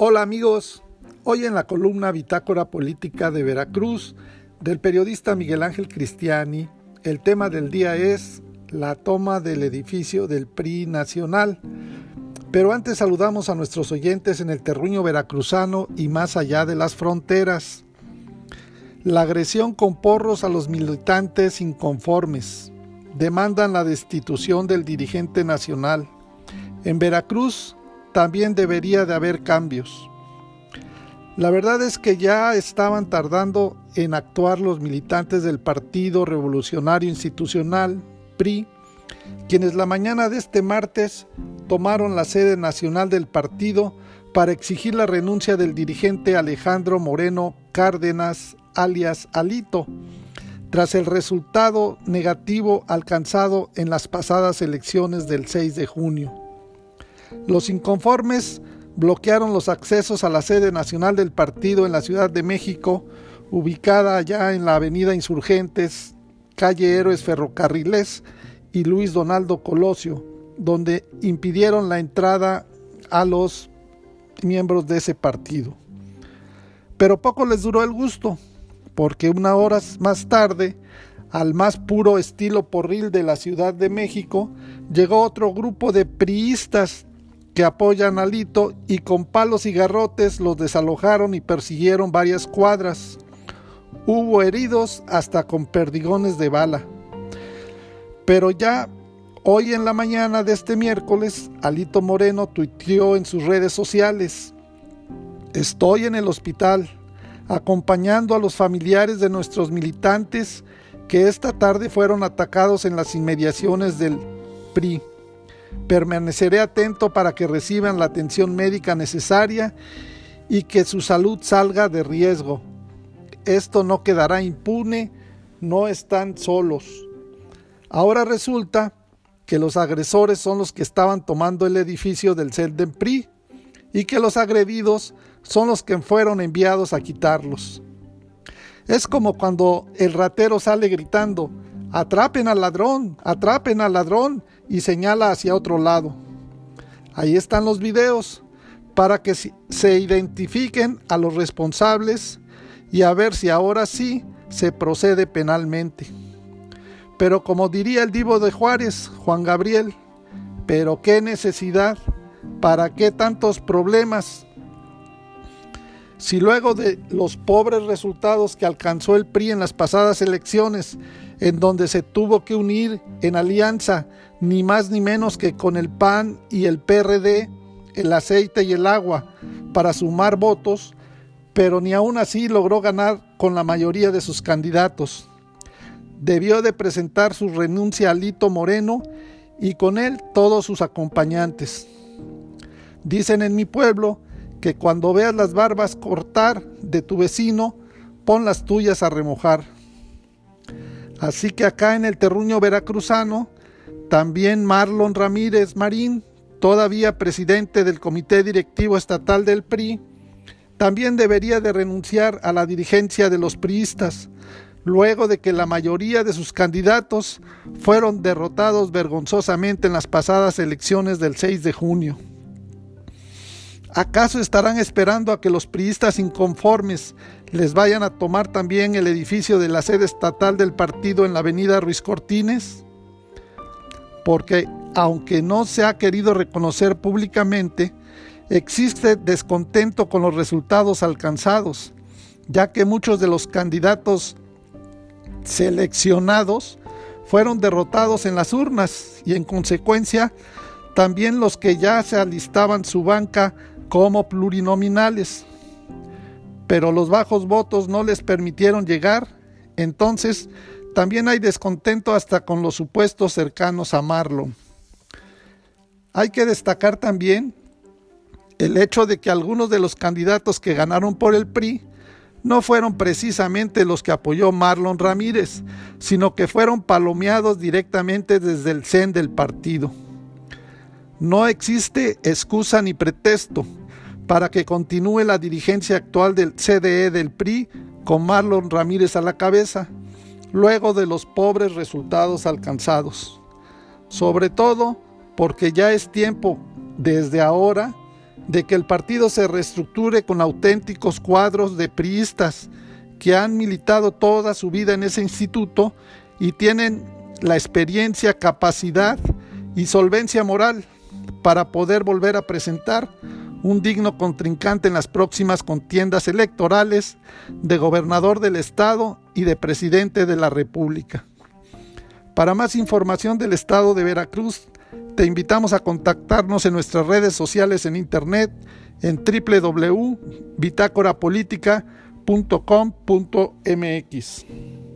Hola amigos, hoy en la columna Bitácora Política de Veracruz del periodista Miguel Ángel Cristiani, el tema del día es la toma del edificio del PRI nacional. Pero antes saludamos a nuestros oyentes en el terruño veracruzano y más allá de las fronteras. La agresión con porros a los militantes inconformes. Demandan la destitución del dirigente nacional. En Veracruz también debería de haber cambios. La verdad es que ya estaban tardando en actuar los militantes del Partido Revolucionario Institucional, PRI, quienes la mañana de este martes tomaron la sede nacional del partido para exigir la renuncia del dirigente Alejandro Moreno Cárdenas, alias Alito, tras el resultado negativo alcanzado en las pasadas elecciones del 6 de junio. Los inconformes bloquearon los accesos a la sede nacional del partido en la Ciudad de México, ubicada allá en la Avenida Insurgentes, calle Héroes Ferrocarriles y Luis Donaldo Colosio, donde impidieron la entrada a los miembros de ese partido. Pero poco les duró el gusto, porque una hora más tarde, al más puro estilo porril de la Ciudad de México, llegó otro grupo de priistas que apoyan a Lito y con palos y garrotes los desalojaron y persiguieron varias cuadras. Hubo heridos hasta con perdigones de bala. Pero ya hoy en la mañana de este miércoles, Alito Moreno tuiteó en sus redes sociales, Estoy en el hospital, acompañando a los familiares de nuestros militantes que esta tarde fueron atacados en las inmediaciones del PRI. Permaneceré atento para que reciban la atención médica necesaria y que su salud salga de riesgo. Esto no quedará impune, no están solos. Ahora resulta que los agresores son los que estaban tomando el edificio del Celden PRI y que los agredidos son los que fueron enviados a quitarlos. Es como cuando el ratero sale gritando, atrapen al ladrón, atrapen al ladrón, y señala hacia otro lado. Ahí están los videos para que se identifiquen a los responsables y a ver si ahora sí se procede penalmente. Pero como diría el divo de Juárez, Juan Gabriel, pero qué necesidad, para qué tantos problemas. Si luego de los pobres resultados que alcanzó el PRI en las pasadas elecciones, en donde se tuvo que unir en alianza ni más ni menos que con el PAN y el PRD, el aceite y el agua, para sumar votos, pero ni aún así logró ganar con la mayoría de sus candidatos. Debió de presentar su renuncia a Lito Moreno y con él todos sus acompañantes. Dicen en mi pueblo que cuando veas las barbas cortar de tu vecino, pon las tuyas a remojar. Así que acá en el terruño veracruzano, también Marlon Ramírez Marín, todavía presidente del Comité Directivo Estatal del PRI, también debería de renunciar a la dirigencia de los priistas, luego de que la mayoría de sus candidatos fueron derrotados vergonzosamente en las pasadas elecciones del 6 de junio. ¿Acaso estarán esperando a que los priistas inconformes les vayan a tomar también el edificio de la sede estatal del partido en la avenida Ruiz Cortines? Porque aunque no se ha querido reconocer públicamente, existe descontento con los resultados alcanzados, ya que muchos de los candidatos seleccionados fueron derrotados en las urnas y en consecuencia también los que ya se alistaban su banca como plurinominales. Pero los bajos votos no les permitieron llegar, entonces también hay descontento hasta con los supuestos cercanos a Marlon. Hay que destacar también el hecho de que algunos de los candidatos que ganaron por el PRI no fueron precisamente los que apoyó Marlon Ramírez, sino que fueron palomeados directamente desde el CEN del partido. No existe excusa ni pretexto para que continúe la dirigencia actual del CDE del PRI con Marlon Ramírez a la cabeza, luego de los pobres resultados alcanzados. Sobre todo porque ya es tiempo, desde ahora, de que el partido se reestructure con auténticos cuadros de priistas que han militado toda su vida en ese instituto y tienen la experiencia, capacidad y solvencia moral para poder volver a presentar un digno contrincante en las próximas contiendas electorales de gobernador del estado y de presidente de la República. Para más información del estado de Veracruz, te invitamos a contactarnos en nuestras redes sociales en internet en www.bitácorapolítica.com.mx.